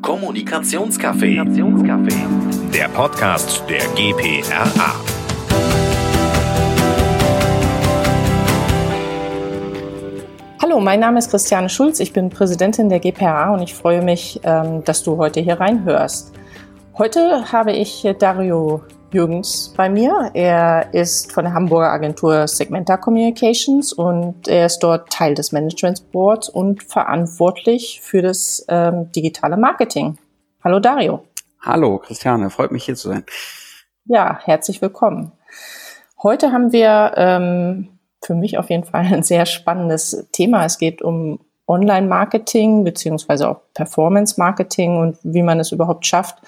Kommunikationscafé. Der Podcast der GPRA. Hallo, mein Name ist Christiane Schulz. Ich bin Präsidentin der GPRA und ich freue mich, ähm, dass du heute hier reinhörst. Heute habe ich Dario Jürgens bei mir. Er ist von der Hamburger Agentur Segmenta Communications und er ist dort Teil des Management Boards und verantwortlich für das ähm, digitale Marketing. Hallo Dario. Hallo Christiane, freut mich hier zu sein. Ja, herzlich willkommen. Heute haben wir ähm, für mich auf jeden Fall ein sehr spannendes Thema. Es geht um Online-Marketing beziehungsweise auch Performance-Marketing und wie man es überhaupt schafft,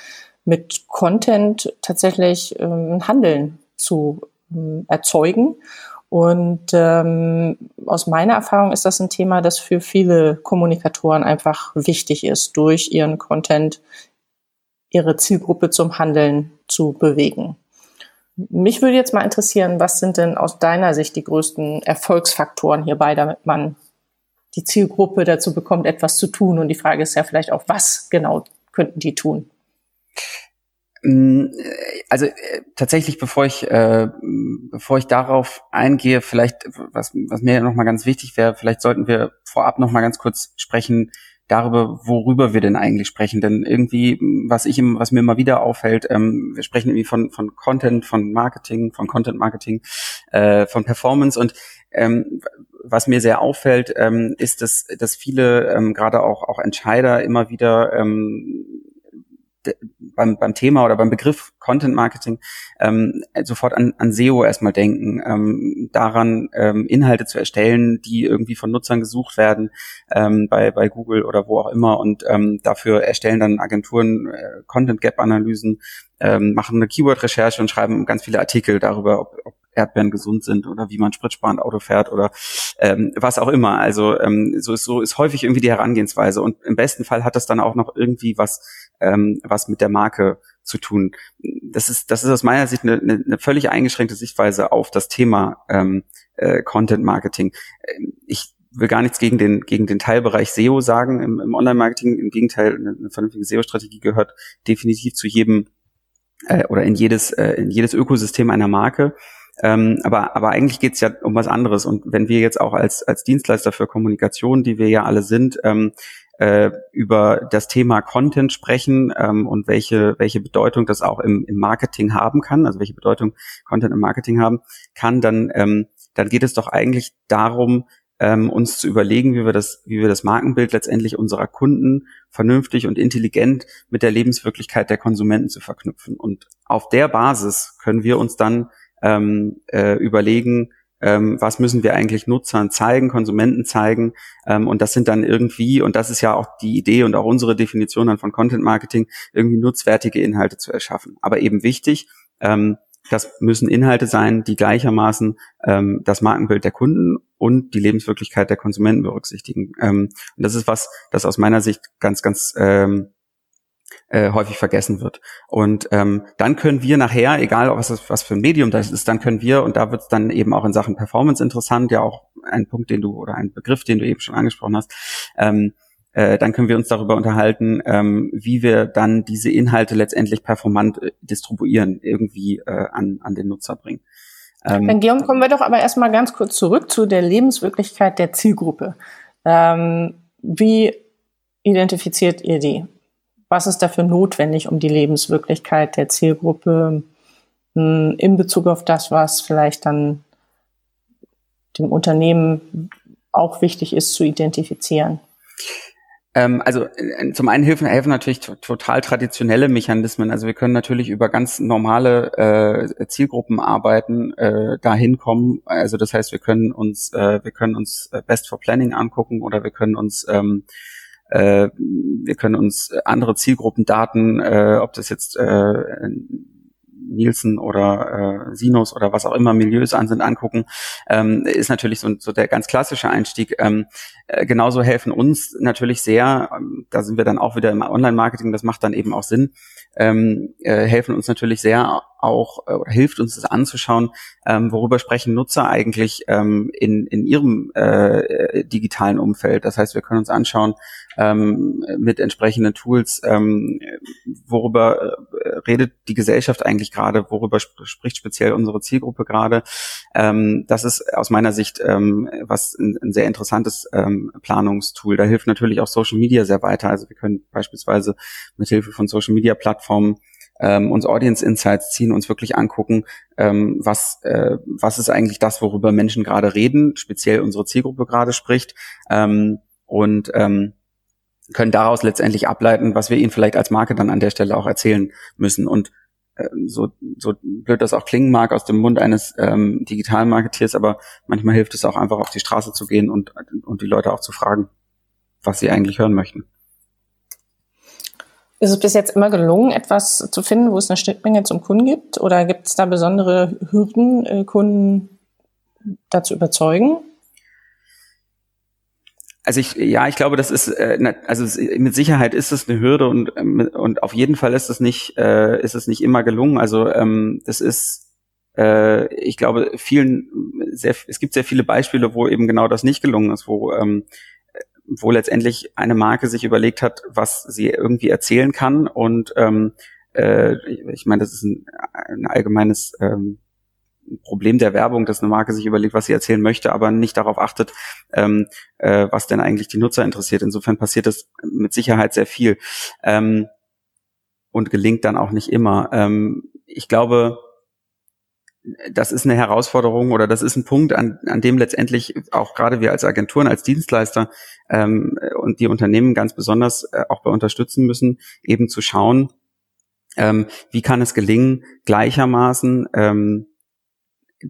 mit Content tatsächlich ähm, Handeln zu ähm, erzeugen. Und ähm, aus meiner Erfahrung ist das ein Thema, das für viele Kommunikatoren einfach wichtig ist, durch ihren Content ihre Zielgruppe zum Handeln zu bewegen. Mich würde jetzt mal interessieren, was sind denn aus deiner Sicht die größten Erfolgsfaktoren hierbei, damit man die Zielgruppe dazu bekommt, etwas zu tun? Und die Frage ist ja vielleicht auch, was genau könnten die tun? Mm, also äh, tatsächlich, bevor ich äh, bevor ich darauf eingehe, vielleicht was was mir noch mal ganz wichtig wäre, vielleicht sollten wir vorab noch mal ganz kurz sprechen darüber, worüber wir denn eigentlich sprechen. Denn irgendwie, was ich was mir immer wieder auffällt, ähm, wir sprechen irgendwie von von Content, von Marketing, von Content Marketing, äh, von Performance und ähm, was mir sehr auffällt, ähm, ist, dass, dass viele, ähm, gerade auch, auch Entscheider immer wieder ähm, beim, beim Thema oder beim Begriff Content Marketing ähm, sofort an, an SEO erstmal denken, ähm, daran ähm, Inhalte zu erstellen, die irgendwie von Nutzern gesucht werden ähm, bei, bei Google oder wo auch immer und ähm, dafür erstellen dann Agenturen äh, Content Gap Analysen, ähm, machen eine Keyword-Recherche und schreiben ganz viele Artikel darüber, ob, ob Erdbeeren gesund sind oder wie man spritsparend Auto fährt oder ähm, was auch immer. Also ähm, so ist so ist häufig irgendwie die Herangehensweise und im besten Fall hat das dann auch noch irgendwie was ähm, was mit der Marke zu tun. Das ist das ist aus meiner Sicht eine, eine, völlig eingeschränkte Sichtweise auf das Thema ähm, äh, Content Marketing. Ähm, ich will gar nichts gegen den gegen den Teilbereich SEO sagen im, im Online-Marketing. Im Gegenteil, eine, eine vernünftige SEO-Strategie gehört definitiv zu jedem äh, oder in jedes äh, in jedes Ökosystem einer Marke. Ähm, aber, aber eigentlich geht's ja um was anderes. Und wenn wir jetzt auch als, als Dienstleister für Kommunikation, die wir ja alle sind, ähm, äh, über das Thema Content sprechen ähm, und welche, welche Bedeutung das auch im, im Marketing haben kann, also welche Bedeutung Content im Marketing haben kann, dann, ähm, dann geht es doch eigentlich darum, ähm, uns zu überlegen, wie wir das, wie wir das Markenbild letztendlich unserer Kunden vernünftig und intelligent mit der Lebenswirklichkeit der Konsumenten zu verknüpfen. Und auf der Basis können wir uns dann ähm, äh, überlegen, ähm, was müssen wir eigentlich Nutzern zeigen, Konsumenten zeigen. Ähm, und das sind dann irgendwie, und das ist ja auch die Idee und auch unsere Definition dann von Content Marketing, irgendwie nutzwertige Inhalte zu erschaffen. Aber eben wichtig, ähm, das müssen Inhalte sein, die gleichermaßen ähm, das Markenbild der Kunden und die Lebenswirklichkeit der Konsumenten berücksichtigen. Ähm, und das ist was, das aus meiner Sicht ganz, ganz ähm, äh, häufig vergessen wird. Und ähm, dann können wir nachher, egal was, was für ein Medium das ist, dann können wir, und da wird es dann eben auch in Sachen Performance interessant, ja auch ein Punkt, den du oder ein Begriff, den du eben schon angesprochen hast, ähm, äh, dann können wir uns darüber unterhalten, ähm, wie wir dann diese Inhalte letztendlich performant äh, distribuieren, irgendwie äh, an, an den Nutzer bringen. Ähm, dann Guillaume, kommen wir doch aber erstmal ganz kurz zurück zu der Lebenswirklichkeit der Zielgruppe. Ähm, wie identifiziert ihr die? Was ist dafür notwendig, um die Lebenswirklichkeit der Zielgruppe hm, in Bezug auf das, was vielleicht dann dem Unternehmen auch wichtig ist, zu identifizieren? Ähm, also äh, zum einen helfen, helfen natürlich total traditionelle Mechanismen. Also wir können natürlich über ganz normale äh, Zielgruppen arbeiten, äh, dahin kommen. Also das heißt, wir können uns, äh, wir können uns äh, Best for Planning angucken oder wir können uns ähm, äh, wir können uns andere Zielgruppendaten, äh, ob das jetzt äh, Nielsen oder äh, Sinus oder was auch immer Milieus an sind, angucken, ähm, ist natürlich so, so der ganz klassische Einstieg. Ähm, äh, genauso helfen uns natürlich sehr, ähm, da sind wir dann auch wieder im Online-Marketing, das macht dann eben auch Sinn, ähm, äh, helfen uns natürlich sehr auch äh, hilft uns das anzuschauen, ähm, worüber sprechen Nutzer eigentlich ähm, in, in ihrem äh, digitalen Umfeld. Das heißt, wir können uns anschauen ähm, mit entsprechenden Tools, ähm, worüber äh, redet die Gesellschaft eigentlich gerade, worüber sp spricht speziell unsere Zielgruppe gerade. Ähm, das ist aus meiner Sicht ähm, was ein, ein sehr interessantes ähm, Planungstool. Da hilft natürlich auch Social Media sehr weiter. Also wir können beispielsweise mit Hilfe von Social Media Plattformen ähm, uns Audience Insights ziehen, uns wirklich angucken, ähm, was, äh, was ist eigentlich das, worüber Menschen gerade reden, speziell unsere Zielgruppe gerade spricht. Ähm, und ähm, können daraus letztendlich ableiten, was wir ihnen vielleicht als Marke dann an der Stelle auch erzählen müssen. Und äh, so, so blöd das auch klingen mag aus dem Mund eines ähm, digitalen Marketeers, aber manchmal hilft es auch einfach auf die Straße zu gehen und, und die Leute auch zu fragen, was sie eigentlich hören möchten. Ist es bis jetzt immer gelungen, etwas zu finden, wo es eine Schnittmenge zum Kunden gibt? Oder gibt es da besondere Hürden, äh, Kunden dazu überzeugen? Also ich, ja, ich glaube, das ist, äh, also mit Sicherheit ist es eine Hürde und ähm, und auf jeden Fall ist es nicht, äh, ist es nicht immer gelungen. Also ähm, das ist, ich glaube, vielen, sehr, es gibt sehr viele Beispiele, wo eben genau das nicht gelungen ist, wo ähm, wo letztendlich eine Marke sich überlegt hat, was sie irgendwie erzählen kann. Und ähm, äh, ich meine, das ist ein, ein allgemeines ähm, Problem der Werbung, dass eine Marke sich überlegt, was sie erzählen möchte, aber nicht darauf achtet, ähm, äh, was denn eigentlich die Nutzer interessiert. Insofern passiert das mit Sicherheit sehr viel ähm, und gelingt dann auch nicht immer. Ähm, ich glaube, das ist eine Herausforderung oder das ist ein Punkt, an, an dem letztendlich auch gerade wir als Agenturen, als Dienstleister ähm, und die Unternehmen ganz besonders äh, auch bei unterstützen müssen, eben zu schauen, ähm, wie kann es gelingen, gleichermaßen ähm,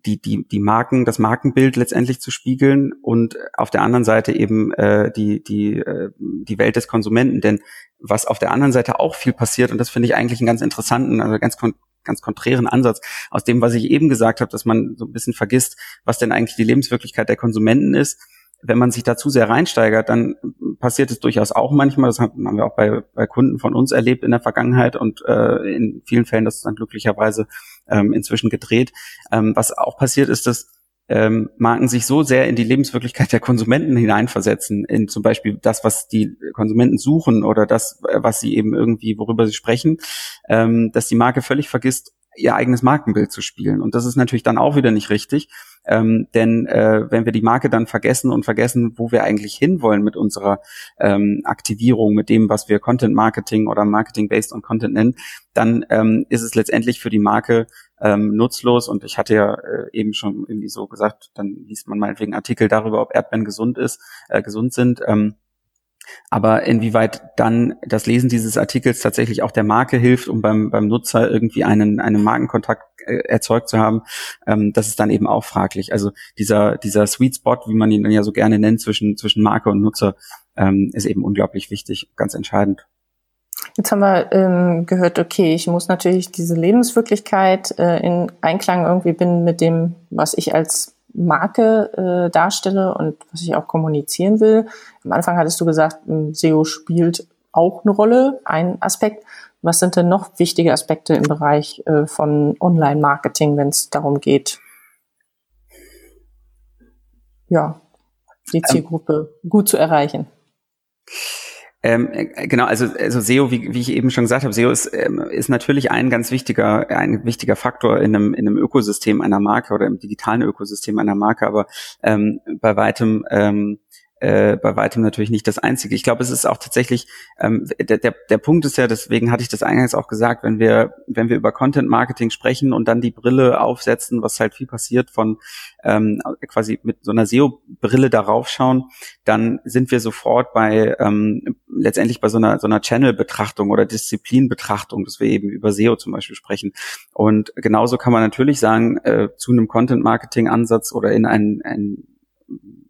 die, die, die Marken, das Markenbild letztendlich zu spiegeln und auf der anderen Seite eben äh, die, die, äh, die Welt des Konsumenten. Denn was auf der anderen Seite auch viel passiert, und das finde ich eigentlich einen ganz interessanten, also ganz ganz konträren Ansatz aus dem, was ich eben gesagt habe, dass man so ein bisschen vergisst, was denn eigentlich die Lebenswirklichkeit der Konsumenten ist. Wenn man sich da zu sehr reinsteigert, dann passiert es durchaus auch manchmal, das haben wir auch bei, bei Kunden von uns erlebt in der Vergangenheit und äh, in vielen Fällen das ist dann glücklicherweise ähm, inzwischen gedreht. Ähm, was auch passiert ist, dass ähm, Marken sich so sehr in die Lebenswirklichkeit der Konsumenten hineinversetzen, in zum Beispiel das, was die Konsumenten suchen oder das, äh, was sie eben irgendwie, worüber sie sprechen, ähm, dass die Marke völlig vergisst, ihr eigenes Markenbild zu spielen. Und das ist natürlich dann auch wieder nicht richtig, ähm, denn äh, wenn wir die Marke dann vergessen und vergessen, wo wir eigentlich hinwollen mit unserer ähm, Aktivierung, mit dem, was wir Content Marketing oder Marketing based on Content nennen, dann ähm, ist es letztendlich für die Marke ähm, nutzlos. Und ich hatte ja äh, eben schon irgendwie so gesagt, dann liest man meinetwegen Artikel darüber, ob Erdbeeren gesund ist, äh, gesund sind. Ähm, aber inwieweit dann das Lesen dieses Artikels tatsächlich auch der Marke hilft, um beim, beim Nutzer irgendwie einen, einen Markenkontakt äh, erzeugt zu haben, ähm, das ist dann eben auch fraglich. Also dieser, dieser Sweet Spot, wie man ihn dann ja so gerne nennt, zwischen, zwischen Marke und Nutzer, ähm, ist eben unglaublich wichtig, ganz entscheidend. Jetzt haben wir ähm, gehört, okay, ich muss natürlich diese Lebenswirklichkeit äh, in Einklang irgendwie bin mit dem, was ich als Marke äh, darstelle und was ich auch kommunizieren will. Am Anfang hattest du gesagt, SEO spielt auch eine Rolle, ein Aspekt. Was sind denn noch wichtige Aspekte im Bereich äh, von Online-Marketing, wenn es darum geht, ja, die ähm. Zielgruppe ähm, gut zu erreichen? Ähm, äh, genau, also, also SEO, wie, wie ich eben schon gesagt habe, SEO ist, ähm, ist natürlich ein ganz wichtiger, ein wichtiger Faktor in einem, in einem Ökosystem einer Marke oder im digitalen Ökosystem einer Marke, aber ähm, bei weitem ähm, äh, bei weitem natürlich nicht das Einzige. Ich glaube, es ist auch tatsächlich, ähm, der, der, der Punkt ist ja, deswegen hatte ich das eingangs auch gesagt, wenn wir, wenn wir über Content Marketing sprechen und dann die Brille aufsetzen, was halt viel passiert von ähm, quasi mit so einer SEO-Brille darauf schauen, dann sind wir sofort bei ähm, letztendlich bei so einer so einer Channel-Betrachtung oder Disziplin-Betrachtung, dass wir eben über SEO zum Beispiel sprechen. Und genauso kann man natürlich sagen, äh, zu einem Content-Marketing-Ansatz oder in ein, ein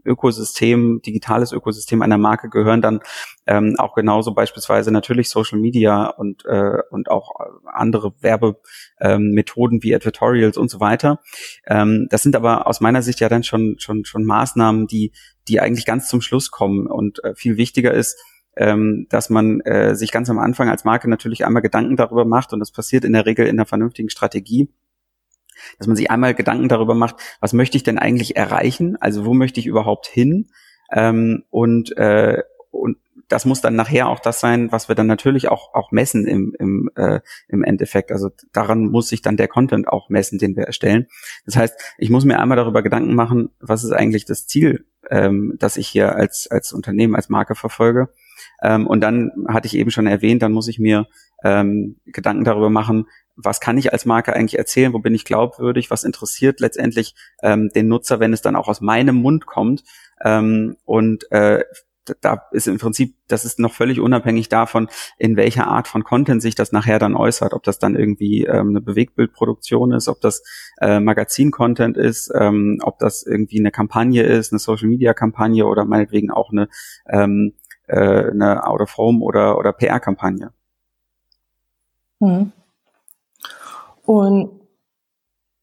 Ökosystem, digitales Ökosystem einer Marke gehören dann ähm, auch genauso beispielsweise natürlich Social Media und äh, und auch andere Werbemethoden ähm, wie Advertorials und so weiter. Ähm, das sind aber aus meiner Sicht ja dann schon schon schon Maßnahmen, die die eigentlich ganz zum Schluss kommen. Und äh, viel wichtiger ist ähm, dass man äh, sich ganz am Anfang als Marke natürlich einmal Gedanken darüber macht. Und das passiert in der Regel in einer vernünftigen Strategie, dass man sich einmal Gedanken darüber macht, was möchte ich denn eigentlich erreichen? Also wo möchte ich überhaupt hin? Ähm, und, äh, und das muss dann nachher auch das sein, was wir dann natürlich auch, auch messen im, im, äh, im Endeffekt. Also daran muss sich dann der Content auch messen, den wir erstellen. Das heißt, ich muss mir einmal darüber Gedanken machen, was ist eigentlich das Ziel, ähm, das ich hier als, als Unternehmen, als Marke verfolge. Ähm, und dann hatte ich eben schon erwähnt, dann muss ich mir ähm, Gedanken darüber machen, was kann ich als Marke eigentlich erzählen, wo bin ich glaubwürdig, was interessiert letztendlich ähm, den Nutzer, wenn es dann auch aus meinem Mund kommt. Ähm, und äh, da ist im Prinzip, das ist noch völlig unabhängig davon, in welcher Art von Content sich das nachher dann äußert, ob das dann irgendwie ähm, eine Bewegtbildproduktion ist, ob das äh, Magazin-Content ist, ähm, ob das irgendwie eine Kampagne ist, eine Social-Media-Kampagne oder meinetwegen auch eine, ähm, äh, eine Out-of-Home oder, oder PR-Kampagne. Hm. Und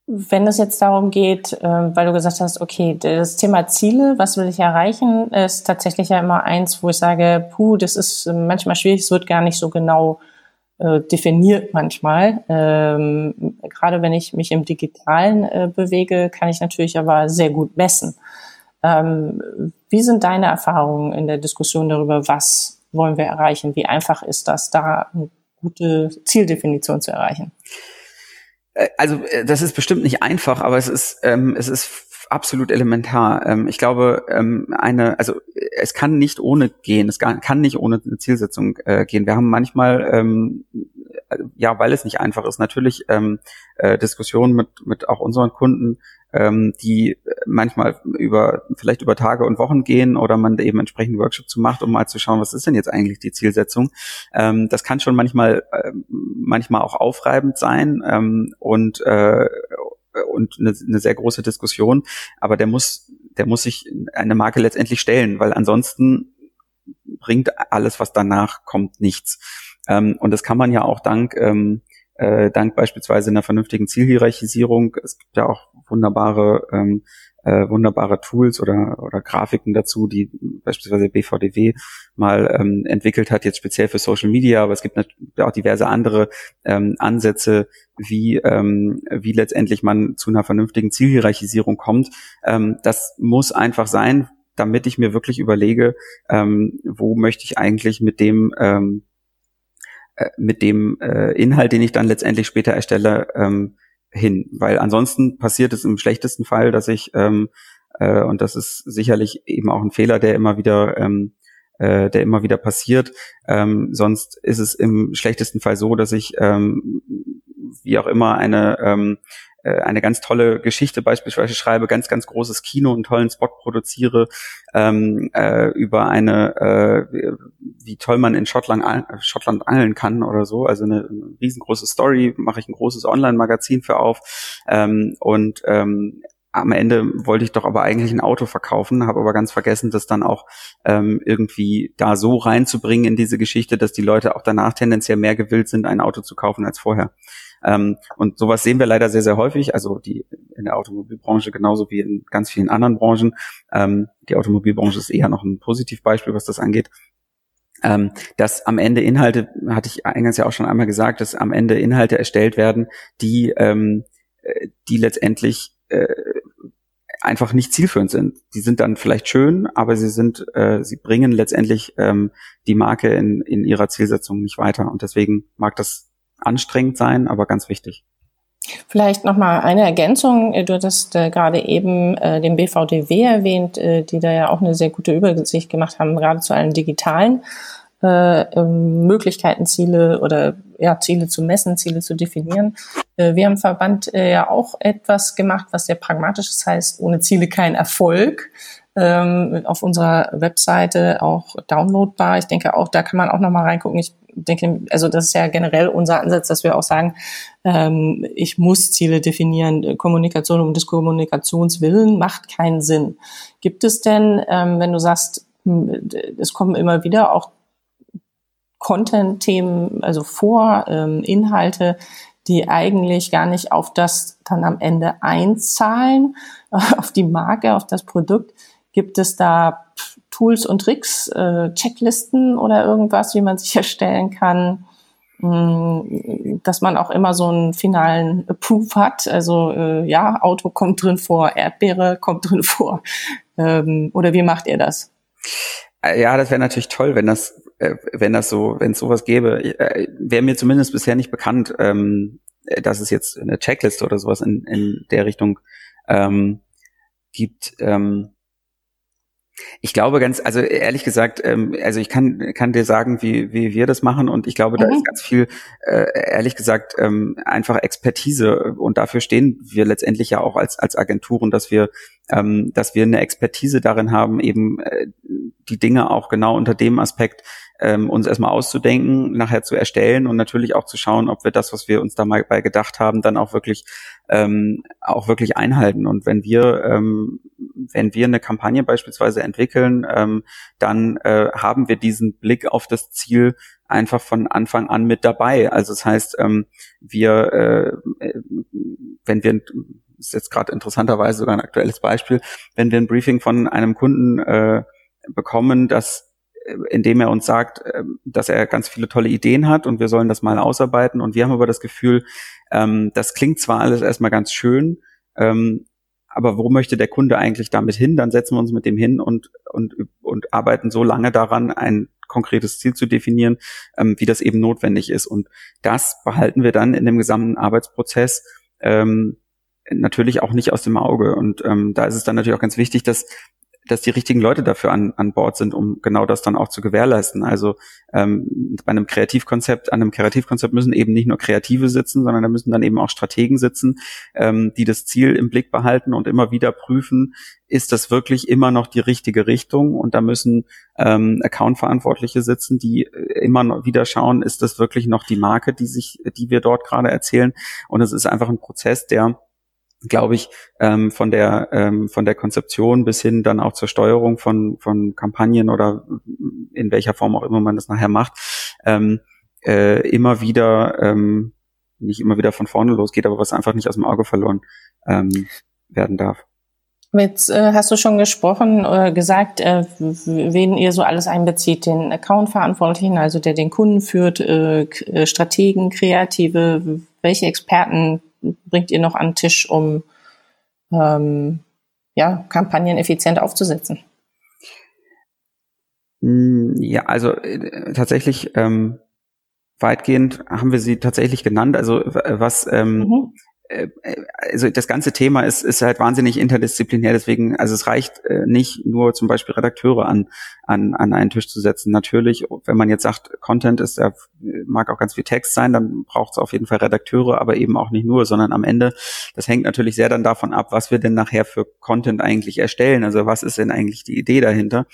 wenn es jetzt darum geht, äh, weil du gesagt hast, okay, das Thema Ziele, was will ich erreichen, ist tatsächlich ja immer eins, wo ich sage, puh, das ist manchmal schwierig, es wird gar nicht so genau äh, definiert manchmal. Ähm, gerade wenn ich mich im Digitalen äh, bewege, kann ich natürlich aber sehr gut messen. Ähm, wie sind deine Erfahrungen in der Diskussion darüber, was wollen wir erreichen? Wie einfach ist das, da eine gute Zieldefinition zu erreichen? Äh, also äh, das ist bestimmt nicht einfach, aber es ist ähm, es ist absolut elementar. Ähm, ich glaube, ähm, eine, also es kann nicht ohne gehen, es kann nicht ohne eine Zielsetzung äh, gehen. Wir haben manchmal, ähm, ja, weil es nicht einfach ist, natürlich äh, Diskussionen mit mit auch unseren Kunden, die manchmal über vielleicht über Tage und Wochen gehen oder man eben entsprechend Workshop zu macht, um mal zu schauen, was ist denn jetzt eigentlich die Zielsetzung. Das kann schon manchmal äh, manchmal auch aufreibend sein und und eine, eine sehr große Diskussion, aber der muss der muss sich eine Marke letztendlich stellen, weil ansonsten bringt alles, was danach kommt, nichts. Ähm, und das kann man ja auch dank ähm, äh, dank beispielsweise einer vernünftigen Zielhierarchisierung. Es gibt ja auch wunderbare ähm, äh, wunderbare Tools oder, oder Grafiken dazu, die beispielsweise BVDW mal ähm, entwickelt hat, jetzt speziell für Social Media, aber es gibt natürlich auch diverse andere ähm, Ansätze, wie, ähm, wie letztendlich man zu einer vernünftigen Zielhierarchisierung kommt. Ähm, das muss einfach sein, damit ich mir wirklich überlege, ähm, wo möchte ich eigentlich mit dem ähm, äh, mit dem äh, Inhalt, den ich dann letztendlich später erstelle, ähm, hin. Weil ansonsten passiert es im schlechtesten Fall, dass ich, ähm, äh, und das ist sicherlich eben auch ein Fehler, der immer wieder, ähm, äh, der immer wieder passiert. Ähm, sonst ist es im schlechtesten Fall so, dass ich ähm, wie auch immer eine ähm, äh, eine ganz tolle Geschichte beispielsweise schreibe, ganz, ganz großes Kino, einen tollen Spot produziere, ähm, äh, über eine, äh, wie toll man in Schottland, Schottland angeln kann oder so. Also eine, eine riesengroße Story, mache ich ein großes Online-Magazin für auf. Ähm, und ähm, am Ende wollte ich doch aber eigentlich ein Auto verkaufen, habe aber ganz vergessen, das dann auch ähm, irgendwie da so reinzubringen in diese Geschichte, dass die Leute auch danach tendenziell mehr gewillt sind, ein Auto zu kaufen als vorher. Ähm, und sowas sehen wir leider sehr, sehr häufig, also die in der Automobilbranche genauso wie in ganz vielen anderen Branchen. Ähm, die Automobilbranche ist eher noch ein Positivbeispiel, was das angeht. Ähm, dass am Ende Inhalte, hatte ich eingangs ja auch schon einmal gesagt, dass am Ende Inhalte erstellt werden, die, ähm, äh, die letztendlich äh, einfach nicht zielführend sind. Die sind dann vielleicht schön, aber sie sind, äh, sie bringen letztendlich ähm, die Marke in, in ihrer Zielsetzung nicht weiter. Und deswegen mag das anstrengend sein, aber ganz wichtig. Vielleicht nochmal eine Ergänzung. Du hattest äh, gerade eben äh, den BVDW erwähnt, äh, die da ja auch eine sehr gute Übersicht gemacht haben, gerade zu allen digitalen äh, ähm, Möglichkeiten, Ziele oder ja, Ziele zu messen, Ziele zu definieren. Äh, wir im Verband äh, ja auch etwas gemacht, was sehr pragmatisch ist, heißt, ohne Ziele kein Erfolg. Ähm, auf unserer Webseite auch downloadbar. Ich denke auch, da kann man auch nochmal reingucken. Ich denke, also das ist ja generell unser Ansatz, dass wir auch sagen, ähm, ich muss Ziele definieren. Kommunikation um des Kommunikationswillen macht keinen Sinn. Gibt es denn, ähm, wenn du sagst, hm, es kommen immer wieder auch Content-Themen, also vor, ähm, Inhalte, die eigentlich gar nicht auf das dann am Ende einzahlen, auf die Marke, auf das Produkt. Gibt es da Tools und Tricks, äh, Checklisten oder irgendwas, wie man sicherstellen kann, mh, dass man auch immer so einen finalen Approve hat. Also äh, ja, Auto kommt drin vor, Erdbeere kommt drin vor. Ähm, oder wie macht ihr das? Äh, ja, das wäre natürlich toll, wenn das, äh, wenn das so, wenn es sowas gäbe. Äh, wäre mir zumindest bisher nicht bekannt, ähm, dass es jetzt eine Checkliste oder sowas in, in der Richtung ähm, gibt. Ähm, ich glaube ganz, also ehrlich gesagt, ähm, also ich kann kann dir sagen, wie wie wir das machen und ich glaube, mhm. da ist ganz viel, äh, ehrlich gesagt, ähm, einfach Expertise und dafür stehen wir letztendlich ja auch als als Agenturen, dass wir ähm, dass wir eine Expertise darin haben, eben äh, die Dinge auch genau unter dem Aspekt ähm, uns erstmal auszudenken, nachher zu erstellen und natürlich auch zu schauen, ob wir das, was wir uns da mal bei gedacht haben, dann auch wirklich ähm, auch wirklich einhalten. Und wenn wir ähm, wenn wir eine Kampagne beispielsweise entwickeln, ähm, dann äh, haben wir diesen Blick auf das Ziel einfach von Anfang an mit dabei. Also das heißt, ähm, wir äh, äh wenn wir ist jetzt gerade interessanterweise sogar ein aktuelles Beispiel, wenn wir ein Briefing von einem Kunden äh, bekommen, dass äh, indem er uns sagt, ähm, dass er ganz viele tolle Ideen hat und wir sollen das mal ausarbeiten. Und wir haben aber das Gefühl, ähm, das klingt zwar alles erstmal ganz schön, ähm, aber wo möchte der Kunde eigentlich damit hin? Dann setzen wir uns mit dem hin und, und, und arbeiten so lange daran, ein konkretes Ziel zu definieren, wie das eben notwendig ist. Und das behalten wir dann in dem gesamten Arbeitsprozess natürlich auch nicht aus dem Auge. Und da ist es dann natürlich auch ganz wichtig, dass dass die richtigen Leute dafür an, an Bord sind, um genau das dann auch zu gewährleisten. Also ähm, bei einem Kreativkonzept, an einem Kreativkonzept müssen eben nicht nur Kreative sitzen, sondern da müssen dann eben auch Strategen sitzen, ähm, die das Ziel im Blick behalten und immer wieder prüfen, ist das wirklich immer noch die richtige Richtung? Und da müssen ähm, Account-Verantwortliche sitzen, die äh, immer noch wieder schauen, ist das wirklich noch die Marke, die sich, die wir dort gerade erzählen? Und es ist einfach ein Prozess, der glaube ich, ähm, von der ähm, von der Konzeption bis hin dann auch zur Steuerung von von Kampagnen oder in welcher Form auch immer man das nachher macht, ähm, äh, immer wieder ähm, nicht immer wieder von vorne losgeht, aber was einfach nicht aus dem Auge verloren ähm, werden darf. Mit äh, hast du schon gesprochen äh, gesagt, äh, wen ihr so alles einbezieht, den Account-Verantwortlichen, also der den Kunden führt, äh, äh Strategen, Kreative, welche Experten bringt ihr noch an den Tisch, um ähm, ja, Kampagnen effizient aufzusetzen? Hm, ja, also äh, tatsächlich ähm, weitgehend haben wir sie tatsächlich genannt. Also was ähm, mhm. Äh, also das ganze Thema ist, ist halt wahnsinnig interdisziplinär, deswegen, also es reicht äh, nicht nur zum Beispiel Redakteure an, an, an einen Tisch zu setzen. Natürlich, wenn man jetzt sagt, Content ist, der mag auch ganz viel Text sein, dann braucht es auf jeden Fall Redakteure, aber eben auch nicht nur, sondern am Ende, das hängt natürlich sehr dann davon ab, was wir denn nachher für Content eigentlich erstellen. Also was ist denn eigentlich die Idee dahinter?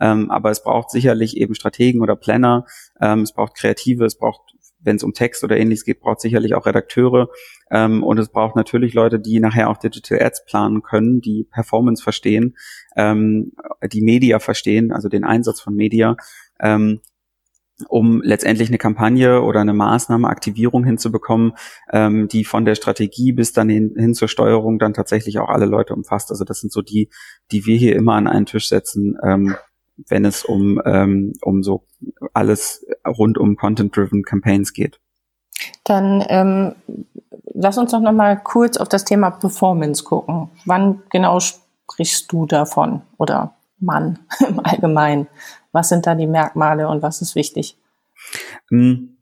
Ähm, aber es braucht sicherlich eben Strategen oder Planner, ähm, es braucht Kreative, es braucht wenn es um Text oder ähnliches geht, braucht sicherlich auch Redakteure ähm, und es braucht natürlich Leute, die nachher auch Digital Ads planen können, die Performance verstehen, ähm, die Media verstehen, also den Einsatz von Media, ähm, um letztendlich eine Kampagne oder eine Maßnahme, Aktivierung hinzubekommen, ähm, die von der Strategie bis dann hin, hin zur Steuerung dann tatsächlich auch alle Leute umfasst. Also das sind so die, die wir hier immer an einen Tisch setzen, ähm, wenn es um, ähm, um so alles rund um Content-Driven Campaigns geht. Dann ähm, lass uns doch noch mal kurz auf das Thema Performance gucken. Wann genau sprichst du davon oder Mann im Allgemeinen? Was sind da die Merkmale und was ist wichtig? Hm.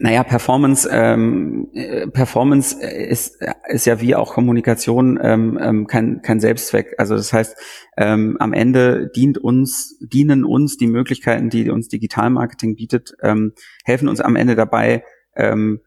Naja, Performance, ähm, äh, Performance ist, ist ja wie auch Kommunikation ähm, ähm, kein, kein Selbstzweck. Also das heißt, ähm, am Ende dient uns, dienen uns die Möglichkeiten, die uns Digitalmarketing bietet, ähm, helfen uns am Ende dabei, ähm,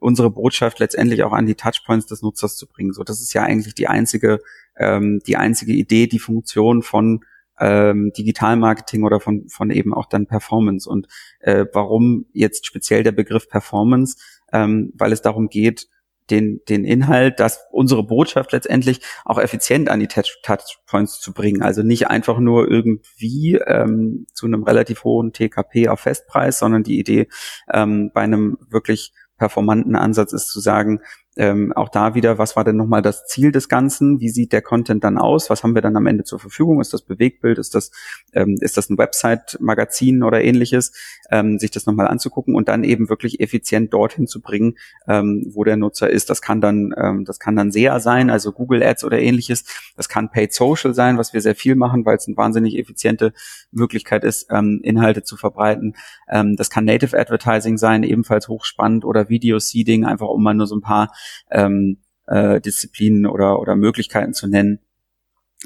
unsere Botschaft letztendlich auch an die Touchpoints des Nutzers zu bringen. So, das ist ja eigentlich die einzige, ähm, die einzige Idee, die Funktion von ähm, Digitalmarketing oder von, von eben auch dann Performance. Und äh, warum jetzt speziell der Begriff Performance? Ähm, weil es darum geht, den, den Inhalt, dass unsere Botschaft letztendlich auch effizient an die Touchpoints zu bringen. Also nicht einfach nur irgendwie ähm, zu einem relativ hohen TKP auf Festpreis, sondern die Idee ähm, bei einem wirklich performanten Ansatz ist zu sagen, ähm, auch da wieder, was war denn nochmal das Ziel des Ganzen? Wie sieht der Content dann aus? Was haben wir dann am Ende zur Verfügung? Ist das Bewegtbild? Ist das, ähm, ist das ein Website-Magazin oder ähnliches? Ähm, sich das nochmal anzugucken und dann eben wirklich effizient dorthin zu bringen, ähm, wo der Nutzer ist. Das kann dann, ähm, das kann dann SEA sein, also Google Ads oder ähnliches. Das kann Paid Social sein, was wir sehr viel machen, weil es eine wahnsinnig effiziente Möglichkeit ist, ähm, Inhalte zu verbreiten. Das kann Native Advertising sein, ebenfalls hochspannend oder Video Seeding, einfach um mal nur so ein paar ähm, äh, Disziplinen oder, oder Möglichkeiten zu nennen,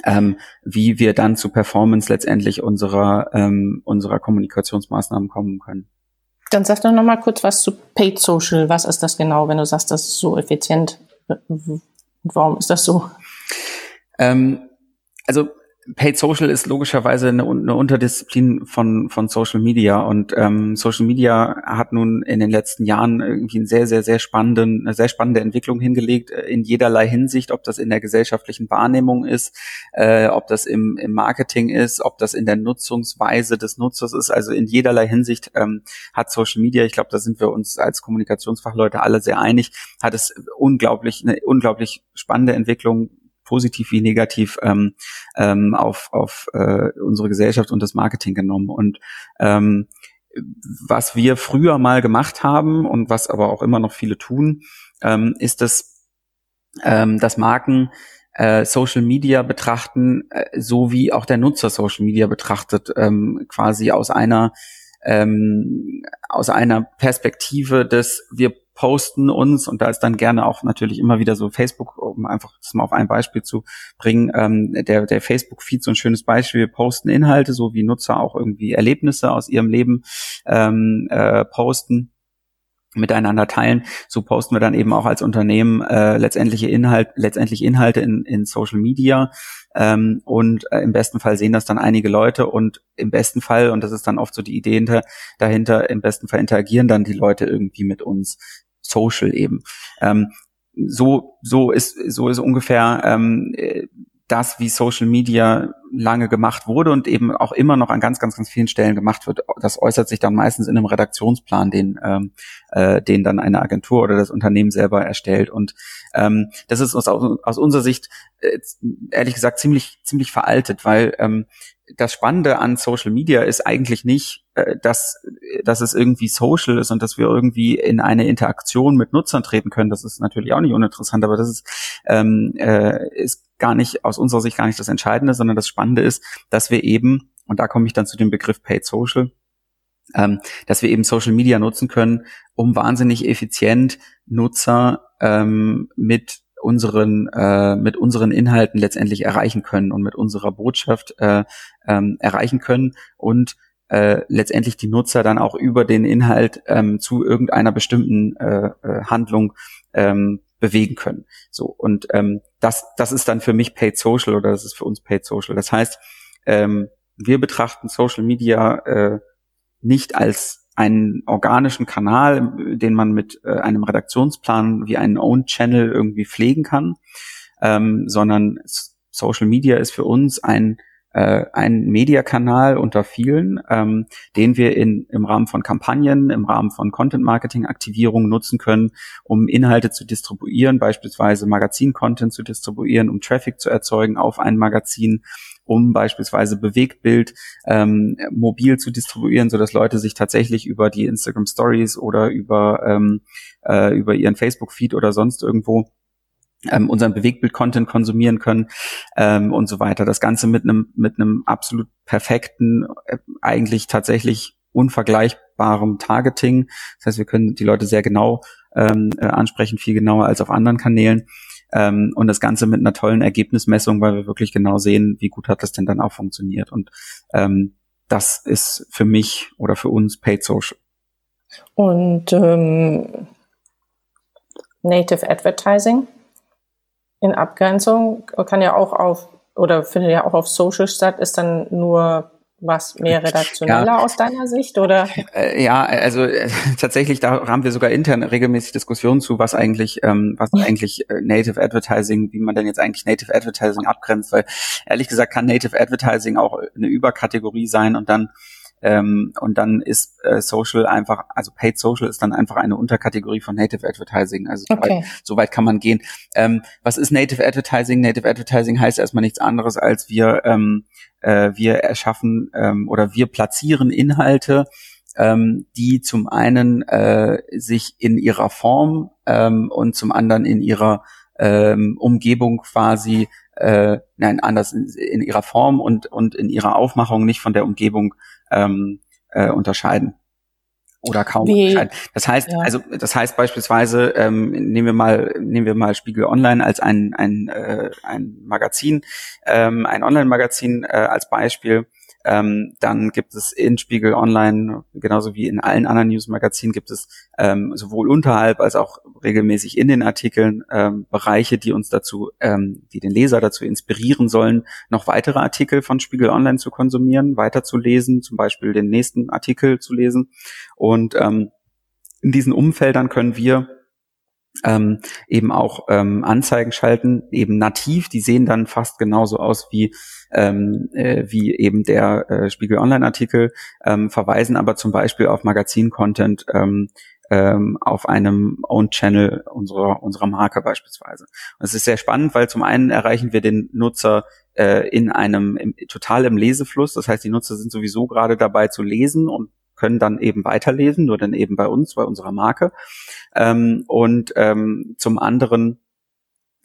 ähm, wie wir dann zu Performance letztendlich unserer, ähm, unserer Kommunikationsmaßnahmen kommen können. Dann sag doch nochmal kurz was zu Paid Social. Was ist das genau, wenn du sagst, das ist so effizient? Warum ist das so? Ähm, also Paid Social ist logischerweise eine, eine Unterdisziplin von, von Social Media und ähm, Social Media hat nun in den letzten Jahren irgendwie einen sehr, sehr, sehr spannenden, eine sehr spannende Entwicklung hingelegt äh, in jederlei Hinsicht, ob das in der gesellschaftlichen Wahrnehmung ist, äh, ob das im, im Marketing ist, ob das in der Nutzungsweise des Nutzers ist. Also in jederlei Hinsicht ähm, hat Social Media, ich glaube, da sind wir uns als Kommunikationsfachleute alle sehr einig, hat es unglaublich, eine unglaublich spannende Entwicklung positiv wie negativ ähm, ähm, auf, auf äh, unsere Gesellschaft und das Marketing genommen. Und ähm, was wir früher mal gemacht haben und was aber auch immer noch viele tun, ähm, ist, dass, ähm, dass Marken äh, Social Media betrachten, äh, so wie auch der Nutzer Social Media betrachtet, ähm, quasi aus einer ähm, aus einer Perspektive des wir posten uns und da ist dann gerne auch natürlich immer wieder so Facebook, um einfach das mal auf ein Beispiel zu bringen, ähm, der, der Facebook-Feed so ein schönes Beispiel, wir posten Inhalte, so wie Nutzer auch irgendwie Erlebnisse aus ihrem Leben ähm, äh, posten miteinander teilen. So posten wir dann eben auch als Unternehmen äh, letztendliche Inhalt, letztendlich Inhalte in, in Social Media. Ähm, und äh, im besten Fall sehen das dann einige Leute und im besten Fall, und das ist dann oft so die Idee hinter, dahinter, im besten Fall interagieren dann die Leute irgendwie mit uns. Social eben. Ähm, so, so ist, so ist ungefähr ähm, das, wie Social Media lange gemacht wurde und eben auch immer noch an ganz, ganz, ganz vielen Stellen gemacht wird. Das äußert sich dann meistens in einem Redaktionsplan, den, ähm, äh, den dann eine Agentur oder das Unternehmen selber erstellt. Und ähm, das ist aus, aus unserer Sicht äh, ehrlich gesagt ziemlich, ziemlich veraltet, weil ähm, das Spannende an Social Media ist eigentlich nicht, äh, dass, dass es irgendwie social ist und dass wir irgendwie in eine Interaktion mit Nutzern treten können. Das ist natürlich auch nicht uninteressant, aber das ist, ähm, äh, ist gar nicht aus unserer Sicht gar nicht das Entscheidende, sondern das Spannende ist, dass wir eben, und da komme ich dann zu dem Begriff Paid Social, ähm, dass wir eben Social Media nutzen können, um wahnsinnig effizient Nutzer ähm, mit unseren äh, mit unseren Inhalten letztendlich erreichen können und mit unserer Botschaft äh, ähm, erreichen können und äh, letztendlich die Nutzer dann auch über den Inhalt ähm, zu irgendeiner bestimmten äh, äh, Handlung ähm, bewegen können. So und ähm, das das ist dann für mich Paid Social oder das ist für uns Paid Social. Das heißt, ähm, wir betrachten Social Media äh, nicht als einen organischen Kanal, den man mit äh, einem Redaktionsplan wie einen Own Channel irgendwie pflegen kann, ähm, sondern Social Media ist für uns ein äh, ein Mediakanal unter vielen, ähm, den wir in, im Rahmen von Kampagnen, im Rahmen von Content-Marketing-Aktivierungen nutzen können, um Inhalte zu distribuieren, beispielsweise Magazin-Content zu distribuieren, um Traffic zu erzeugen auf ein Magazin, um beispielsweise Bewegtbild ähm, mobil zu distribuieren, so dass Leute sich tatsächlich über die Instagram Stories oder über ähm, äh, über ihren Facebook Feed oder sonst irgendwo ähm, unseren Bewegtbild-Content konsumieren können ähm, und so weiter. Das Ganze mit einem mit einem absolut perfekten, äh, eigentlich tatsächlich unvergleichbarem Targeting. Das heißt, wir können die Leute sehr genau ähm, äh, ansprechen, viel genauer als auf anderen Kanälen. Ähm, und das Ganze mit einer tollen Ergebnismessung, weil wir wirklich genau sehen, wie gut hat das denn dann auch funktioniert. Und ähm, das ist für mich oder für uns Paid Social. Und ähm, Native Advertising in Abgrenzung kann ja auch auf oder findet ja auch auf Social statt, ist dann nur was mehr redaktioneller ja. aus deiner Sicht oder? Äh, ja, also äh, tatsächlich, da haben wir sogar intern regelmäßig Diskussionen zu, was eigentlich, ähm, was eigentlich äh, Native Advertising, wie man denn jetzt eigentlich Native Advertising abgrenzt, weil ehrlich gesagt kann Native Advertising auch eine Überkategorie sein und dann Ähm, und dann ist äh, Social einfach, also Paid Social ist dann einfach eine Unterkategorie von Native Advertising. Also okay. so, weit, kann man gehen. Ähm, was ist Native Advertising? Native Advertising heißt erstmal nichts anderes, als wir ähm, äh, wir erschaffen ähm, oder wir platzieren Inhalte, ähm, die zum einen äh, sich in ihrer Form ähm, und zum anderen in ihrer ähm, Umgebung quasi äh, nein, anders in, in, ihrer Form und, und in ihrer Aufmachung nicht von der Umgebung ähm, äh, unterscheiden. Oder kaum Wie, unterscheiden. Das heißt, ja. also das heißt beispielsweise, ähm, nehmen wir mal, nehmen wir mal Spiegel Online als ein, ein, äh, ein Magazin, ähm, ein Online-Magazin äh, als Beispiel ähm, dann gibt es in Spiegel Online, genauso wie in allen anderen Newsmagazinen, gibt es ähm, sowohl unterhalb als auch regelmäßig in den Artikeln ähm, Bereiche, die uns dazu, ähm, die den Leser dazu inspirieren sollen, noch weitere Artikel von Spiegel Online zu konsumieren, weiter zu lesen, zum Beispiel den nächsten Artikel zu lesen. Und ähm, in diesen Umfeldern können wir ähm, eben auch ähm, Anzeigen schalten, eben nativ, die sehen dann fast genauso aus wie ähm, äh, wie eben der äh, Spiegel Online-Artikel, ähm, verweisen aber zum Beispiel auf Magazin-Content ähm, ähm, auf einem Own-Channel unserer, unserer Marke beispielsweise. Und es ist sehr spannend, weil zum einen erreichen wir den Nutzer äh, in einem im, total im Lesefluss. Das heißt, die Nutzer sind sowieso gerade dabei zu lesen und können dann eben weiterlesen, nur dann eben bei uns, bei unserer Marke. Ähm, und ähm, zum anderen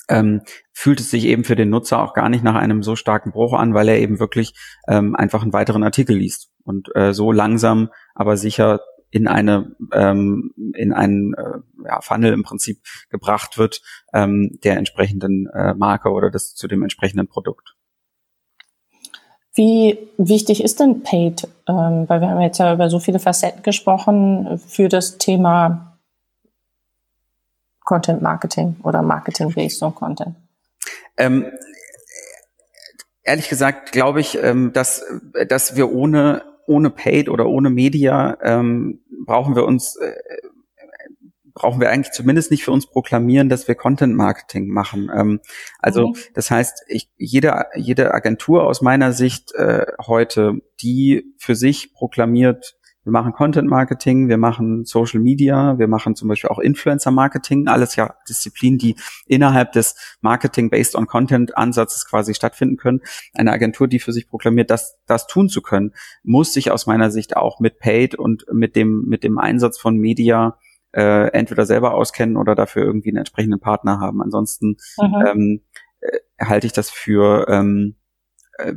ähm, fühlt es sich eben für den Nutzer auch gar nicht nach einem so starken Bruch an, weil er eben wirklich ähm, einfach einen weiteren Artikel liest und äh, so langsam, aber sicher in eine ähm, in einen äh, ja, Funnel im Prinzip gebracht wird ähm, der entsprechenden äh, Marke oder des zu dem entsprechenden Produkt. Wie wichtig ist denn Paid? Ähm, weil wir haben jetzt ja über so viele Facetten gesprochen für das Thema Content Marketing oder Marketing based on Content. Ähm, ehrlich gesagt glaube ich, ähm, dass, dass wir ohne, ohne Paid oder ohne Media ähm, brauchen wir uns äh, brauchen wir eigentlich zumindest nicht für uns proklamieren, dass wir Content Marketing machen. Ähm, also mhm. das heißt, ich, jede, jede Agentur aus meiner Sicht äh, heute, die für sich proklamiert, wir machen Content Marketing, wir machen Social Media, wir machen zum Beispiel auch Influencer Marketing, alles ja Disziplinen, die innerhalb des Marketing based on Content Ansatzes quasi stattfinden können. Eine Agentur, die für sich proklamiert, das, das tun zu können, muss sich aus meiner Sicht auch mit Paid und mit dem, mit dem Einsatz von Media äh, entweder selber auskennen oder dafür irgendwie einen entsprechenden Partner haben. Ansonsten mhm. ähm, äh, halte ich das für, ähm, äh,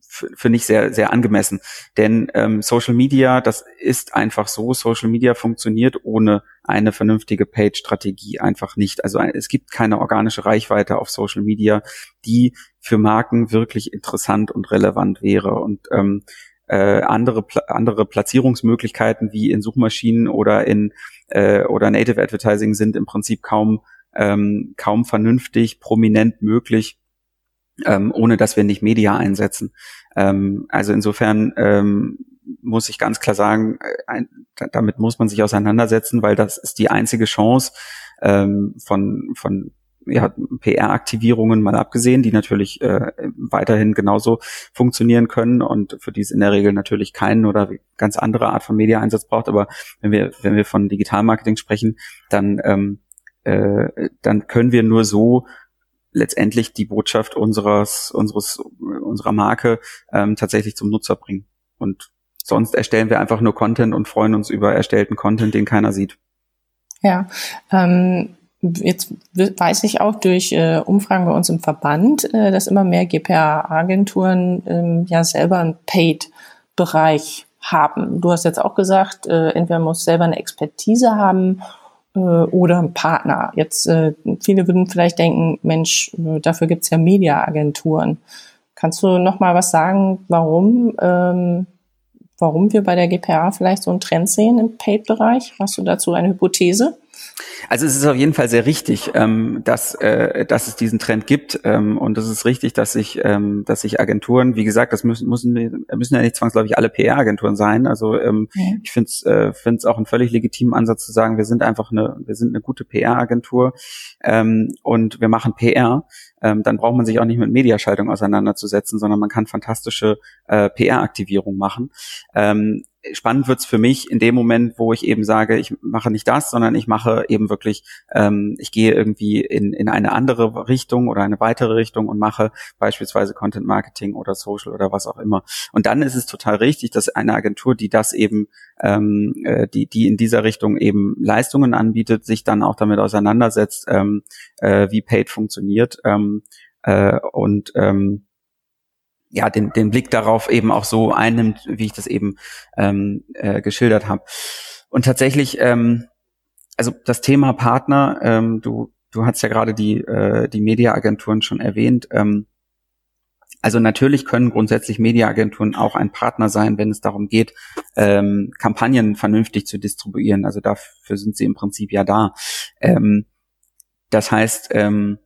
für, für nicht sehr, sehr angemessen. Denn ähm, Social Media, das ist einfach so, Social Media funktioniert ohne eine vernünftige Page-Strategie einfach nicht. Also es gibt keine organische Reichweite auf Social Media, die für Marken wirklich interessant und relevant wäre. Und ähm, äh, andere, andere Platzierungsmöglichkeiten wie in Suchmaschinen oder in äh, oder Native Advertising sind im Prinzip kaum ähm, kaum vernünftig, prominent möglich, ähm, ohne dass wir nicht Media einsetzen. Ähm, also insofern ähm, muss ich ganz klar sagen, äh, ein, damit muss man sich auseinandersetzen, weil das ist die einzige Chance ähm, von von ja, PR-Aktivierungen mal abgesehen, die natürlich äh, weiterhin genauso funktionieren können und für die es in der Regel natürlich keinen oder ganz andere Art von Media-Einsatz braucht. Aber wenn wir, wenn wir von Digital-Marketing sprechen, dann, ähm, äh, dann können wir nur so letztendlich die Botschaft unseres, unseres, unserer Marke ähm, tatsächlich zum Nutzer bringen. Und sonst erstellen wir einfach nur Content und freuen uns über erstellten Content, den keiner sieht. Ja, ähm, Jetzt weiß ich auch durch äh, Umfragen bei uns im Verband, äh, dass immer mehr GPA-Agenturen ähm, ja selber einen Paid-Bereich haben. Du hast jetzt auch gesagt, äh, entweder muss selber eine Expertise haben äh, oder ein Partner. Jetzt äh, viele würden vielleicht denken, Mensch, äh, dafür gibt's ja Media-Agenturen. Kannst du noch mal was sagen, warum ähm, warum wir bei der GPA vielleicht so einen Trend sehen im Paid-Bereich? Hast du dazu eine Hypothese? Also es ist auf jeden Fall sehr richtig, ähm, dass, äh, dass es diesen Trend gibt ähm, und es ist richtig, dass sich, ähm, dass sich Agenturen, wie gesagt, das müssen müssen, müssen ja nicht zwangsläufig alle PR-Agenturen sein. Also ähm, ja. ich finde es äh, find's auch einen völlig legitimen Ansatz zu sagen, wir sind einfach eine, wir sind eine gute PR-Agentur ähm, und wir machen PR. Ähm, dann braucht man sich auch nicht mit Mediaschaltung auseinanderzusetzen, sondern man kann fantastische äh, PR-Aktivierung machen. Ähm, spannend wird's für mich in dem Moment, wo ich eben sage, ich mache nicht das, sondern ich mache eben wirklich, ähm, ich gehe irgendwie in, in eine andere Richtung oder eine weitere Richtung und mache beispielsweise Content Marketing oder Social oder was auch immer. Und dann ist es total richtig, dass eine Agentur, die das eben, ähm, äh, die, die in dieser Richtung eben Leistungen anbietet, sich dann auch damit auseinandersetzt, ähm, äh, wie Paid funktioniert ähm, äh, und ähm, ja, den, den Blick darauf eben auch so einnimmt, wie ich das eben ähm, äh, geschildert habe. Und tatsächlich, ähm, also das Thema Partner, ähm, du, du hast ja gerade die, äh, die Mediaagenturen schon erwähnt. Ähm, also natürlich können grundsätzlich Mediaagenturen auch ein Partner sein, wenn es darum geht, ähm, Kampagnen vernünftig zu distribuieren. Also dafür sind sie im Prinzip ja da. Ähm, das heißt, ähm,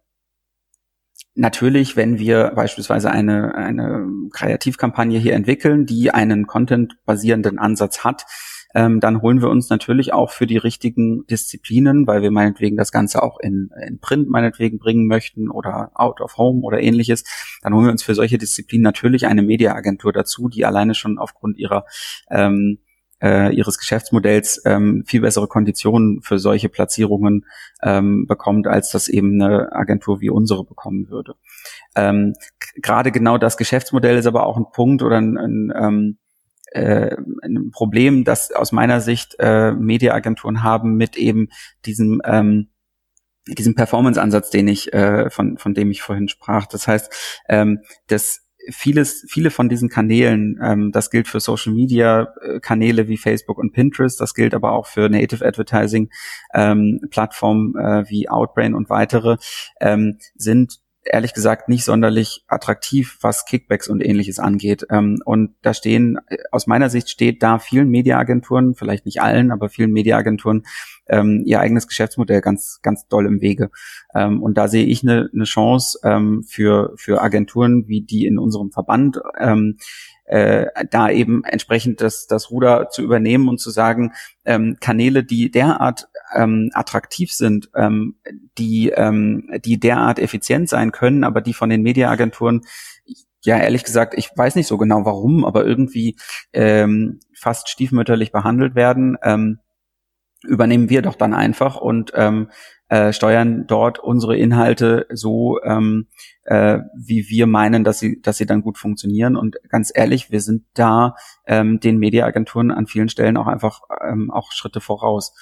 natürlich, wenn wir beispielsweise eine, eine Kreativkampagne hier entwickeln, die einen Content-basierenden Ansatz hat, ähm, dann holen wir uns natürlich auch für die richtigen Disziplinen, weil wir meinetwegen das Ganze auch in, in Print meinetwegen bringen möchten oder out of home oder ähnliches, dann holen wir uns für solche Disziplinen natürlich eine Mediaagentur dazu, die alleine schon aufgrund ihrer ähm, äh, ihres Geschäftsmodells ähm, viel bessere Konditionen für solche Platzierungen ähm, bekommt, als das eben eine Agentur wie unsere bekommen würde. Ähm, Gerade genau das Geschäftsmodell ist aber auch ein Punkt oder ein, ein, ähm, äh, ein Problem, das aus meiner Sicht äh, Mediaagenturen haben mit eben diesem ähm, diesem Performance-Ansatz, den ich äh, von von dem ich vorhin sprach. Das heißt, ähm, das vieles, viele von diesen Kanälen, ähm, das gilt für Social Media äh, Kanäle wie Facebook und Pinterest, das gilt aber auch für Native Advertising ähm, Plattformen äh, wie Outbrain und weitere, ähm, sind ehrlich gesagt nicht sonderlich attraktiv, was Kickbacks und ähnliches angeht. Ähm, und da stehen, äh, aus meiner Sicht steht da vielen Mediaagenturen, vielleicht nicht allen, aber vielen Mediaagenturen ähm, ihr eigenes Geschäftsmodell ganz, ganz doll im Wege. Ähm, und da sehe ich eine, eine Chance ähm, für, für Agenturen wie die in unserem Verband, ähm, äh, da eben entsprechend das, das Ruder zu übernehmen und zu sagen, ähm, Kanäle, die derart ähm, attraktiv sind, ähm, die, ähm, die derart effizient sein können, aber die von den Mediaagenturen ja, ehrlich gesagt, ich weiß nicht so genau warum, aber irgendwie ähm, fast stiefmütterlich behandelt werden. Ähm, übernehmen wir doch dann einfach und ähm, äh, steuern dort unsere Inhalte so, ähm, äh, wie wir meinen, dass sie, dass sie dann gut funktionieren. Und ganz ehrlich, wir sind da ähm, den Mediaagenturen an vielen Stellen auch einfach ähm, auch Schritte voraus.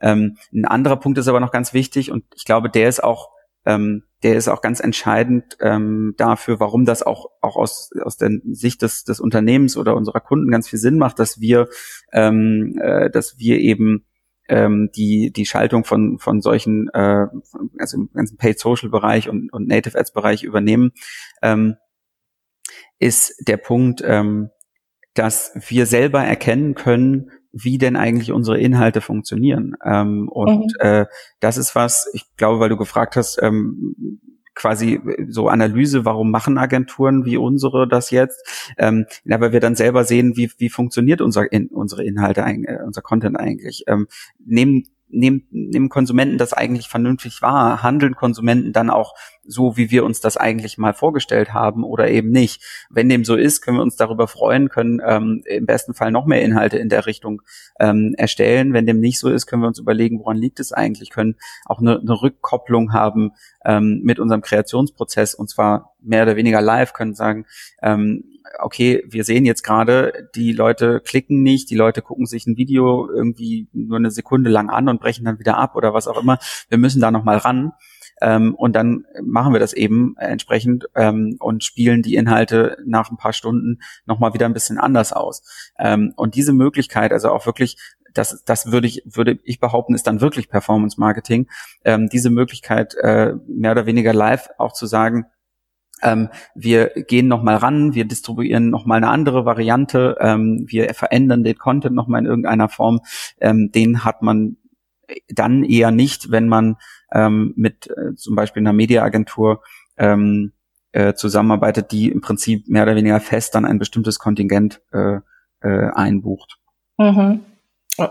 Ähm, ein anderer Punkt ist aber noch ganz wichtig und ich glaube, der ist auch ähm, der ist auch ganz entscheidend ähm, dafür, warum das auch auch aus aus der Sicht des des Unternehmens oder unserer Kunden ganz viel Sinn macht, dass wir ähm, äh, dass wir eben ähm, die die Schaltung von von solchen äh, also im ganzen Paid Social Bereich und, und Native Ads Bereich übernehmen, ähm, ist der Punkt, ähm, dass wir selber erkennen können, wie denn eigentlich unsere Inhalte funktionieren. Ähm, und mhm. äh, das ist was, ich glaube, weil du gefragt hast, ähm, quasi so Analyse, warum machen Agenturen wie unsere das jetzt, ähm, aber wir dann selber sehen, wie, wie funktioniert unser, in, unsere Inhalte, äh, unser Content eigentlich. Ähm, nehmen nehmen, nehmen Konsumenten das eigentlich vernünftig wahr? Handeln Konsumenten dann auch so, wie wir uns das eigentlich mal vorgestellt haben oder eben nicht? Wenn dem so ist, können wir uns darüber freuen, können ähm, im besten Fall noch mehr Inhalte in der Richtung ähm, erstellen. Wenn dem nicht so ist, können wir uns überlegen, woran liegt es eigentlich? Können auch eine, eine Rückkopplung haben ähm, mit unserem Kreationsprozess und zwar mehr oder weniger live, können sagen, ähm, okay, wir sehen jetzt gerade, die Leute klicken nicht, die Leute gucken sich ein Video irgendwie nur eine Sekunde lang an und brechen dann wieder ab oder was auch immer. Wir müssen da nochmal ran. Ähm, und dann machen wir das eben entsprechend ähm, und spielen die Inhalte nach ein paar Stunden nochmal wieder ein bisschen anders aus. Ähm, und diese Möglichkeit, also auch wirklich das, das würde ich, würde ich behaupten, ist dann wirklich Performance Marketing. Ähm, diese Möglichkeit, äh, mehr oder weniger live auch zu sagen, ähm, wir gehen nochmal ran, wir distribuieren nochmal eine andere Variante, ähm, wir verändern den Content nochmal in irgendeiner Form. Ähm, den hat man dann eher nicht, wenn man ähm, mit äh, zum Beispiel einer Mediaagentur ähm, äh, zusammenarbeitet, die im Prinzip mehr oder weniger fest dann ein bestimmtes Kontingent äh, äh, einbucht. Mhm.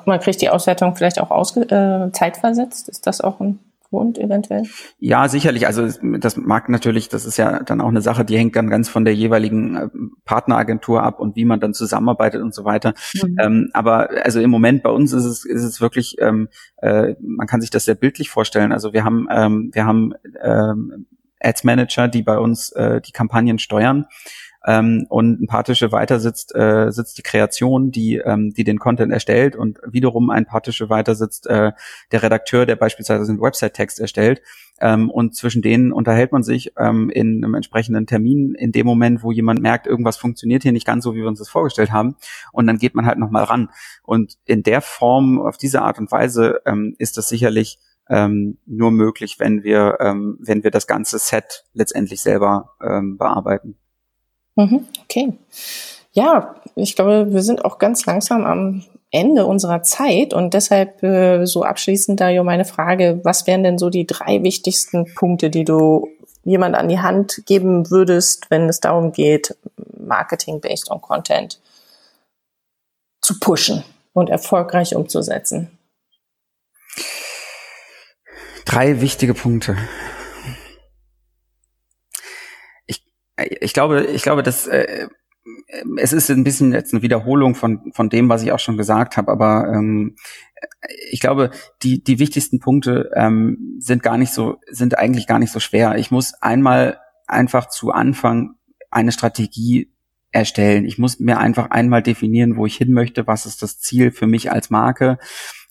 Man kriegt die Auswertung vielleicht auch ausge äh, zeitversetzt. Ist das auch ein Grund eventuell? Ja, sicherlich. Also das mag natürlich, das ist ja dann auch eine Sache, die hängt dann ganz von der jeweiligen äh, Partneragentur ab und wie man dann zusammenarbeitet und so weiter. Mhm. Ähm, aber also im Moment bei uns ist es, ist es wirklich, ähm, äh, man kann sich das sehr bildlich vorstellen. Also wir haben, ähm, wir haben ähm, Ads Manager, die bei uns äh, die Kampagnen steuern ähm, und ein paar Tische weiter sitzt, äh, sitzt die Kreation, die, ähm, die den Content erstellt und wiederum ein paar Tische weiter sitzt äh, der Redakteur, der beispielsweise einen Website-Text erstellt. Ähm, und zwischen denen unterhält man sich ähm, in einem entsprechenden Termin in dem Moment, wo jemand merkt, irgendwas funktioniert hier nicht ganz so, wie wir uns das vorgestellt haben. Und dann geht man halt nochmal ran. Und in der Form, auf diese Art und Weise ähm, ist das sicherlich ähm, nur möglich, wenn wir, ähm, wenn wir das ganze Set letztendlich selber ähm, bearbeiten. Mhm, okay. Ja, ich glaube, wir sind auch ganz langsam am Ende unserer Zeit und deshalb äh, so abschließend da meine Frage, was wären denn so die drei wichtigsten Punkte, die du jemand an die Hand geben würdest, wenn es darum geht, Marketing based on Content zu pushen und erfolgreich umzusetzen? Drei wichtige Punkte. Ich glaube, ich glaube, dass äh, es ist ein bisschen jetzt eine Wiederholung von von dem, was ich auch schon gesagt habe, aber ähm, ich glaube, die die wichtigsten Punkte ähm, sind gar nicht so sind eigentlich gar nicht so schwer. Ich muss einmal einfach zu Anfang eine Strategie erstellen. Ich muss mir einfach einmal definieren, wo ich hin möchte, was ist das Ziel für mich als Marke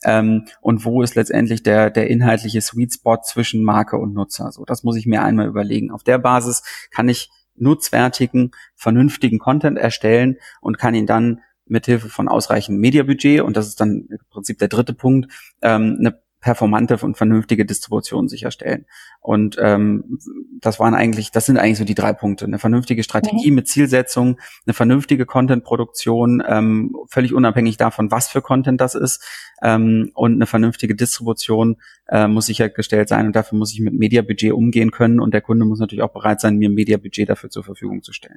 ähm, und wo ist letztendlich der, der inhaltliche Sweet Spot zwischen Marke und Nutzer. So, das muss ich mir einmal überlegen. Auf der Basis kann ich nutzwertigen, vernünftigen Content erstellen und kann ihn dann mithilfe von ausreichend Mediabudget, und das ist dann im Prinzip der dritte Punkt, ähm, eine performante und vernünftige Distribution sicherstellen. Und ähm, das waren eigentlich, das sind eigentlich so die drei Punkte. Eine vernünftige Strategie mhm. mit Zielsetzung, eine vernünftige Content-Produktion, ähm, völlig unabhängig davon, was für Content das ist, ähm, und eine vernünftige Distribution äh, muss sichergestellt sein. Und dafür muss ich mit Mediabudget umgehen können. Und der Kunde muss natürlich auch bereit sein, mir Mediabudget dafür zur Verfügung zu stellen.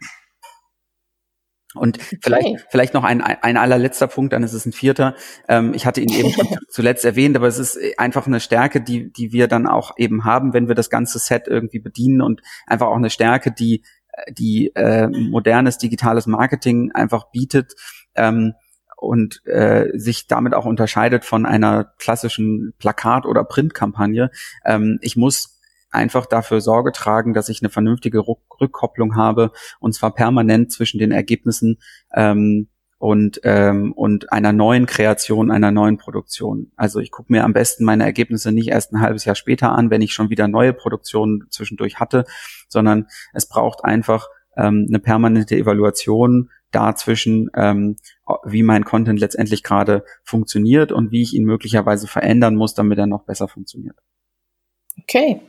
Und okay. vielleicht, vielleicht noch ein, ein allerletzter Punkt, dann ist es ein vierter. Ähm, ich hatte ihn eben zuletzt erwähnt, aber es ist einfach eine Stärke, die, die wir dann auch eben haben, wenn wir das ganze Set irgendwie bedienen und einfach auch eine Stärke, die, die äh, modernes digitales Marketing einfach bietet. Ähm, und äh, sich damit auch unterscheidet von einer klassischen Plakat- oder Printkampagne. Ähm, ich muss einfach dafür Sorge tragen, dass ich eine vernünftige Rückkopplung habe und zwar permanent zwischen den Ergebnissen ähm, und ähm, und einer neuen Kreation, einer neuen Produktion. Also ich gucke mir am besten meine Ergebnisse nicht erst ein halbes Jahr später an, wenn ich schon wieder neue Produktionen zwischendurch hatte, sondern es braucht einfach ähm, eine permanente Evaluation dazwischen, ähm, wie mein Content letztendlich gerade funktioniert und wie ich ihn möglicherweise verändern muss, damit er noch besser funktioniert. Okay,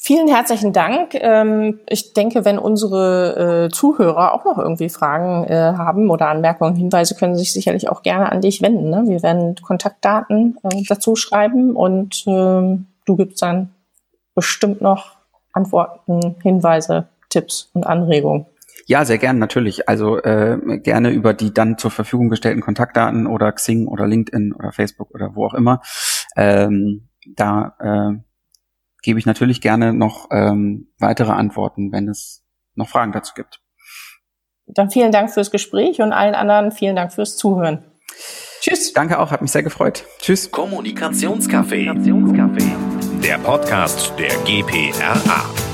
Vielen herzlichen Dank. Ähm, ich denke, wenn unsere äh, Zuhörer auch noch irgendwie Fragen äh, haben oder Anmerkungen, Hinweise, können sie sich sicherlich auch gerne an dich wenden. Ne? Wir werden Kontaktdaten äh, dazu schreiben und ähm, du gibst dann bestimmt noch Antworten, Hinweise, Tipps und Anregungen. Ja, sehr gern, natürlich. Also äh, gerne über die dann zur Verfügung gestellten Kontaktdaten oder Xing oder LinkedIn oder Facebook oder wo auch immer. Ähm, da äh, gebe ich natürlich gerne noch ähm, weitere Antworten, wenn es noch Fragen dazu gibt. Dann vielen Dank fürs Gespräch und allen anderen vielen Dank fürs Zuhören. Tschüss. Danke auch, hat mich sehr gefreut. Tschüss. Kommunikationscafé. Der Podcast der GPRA.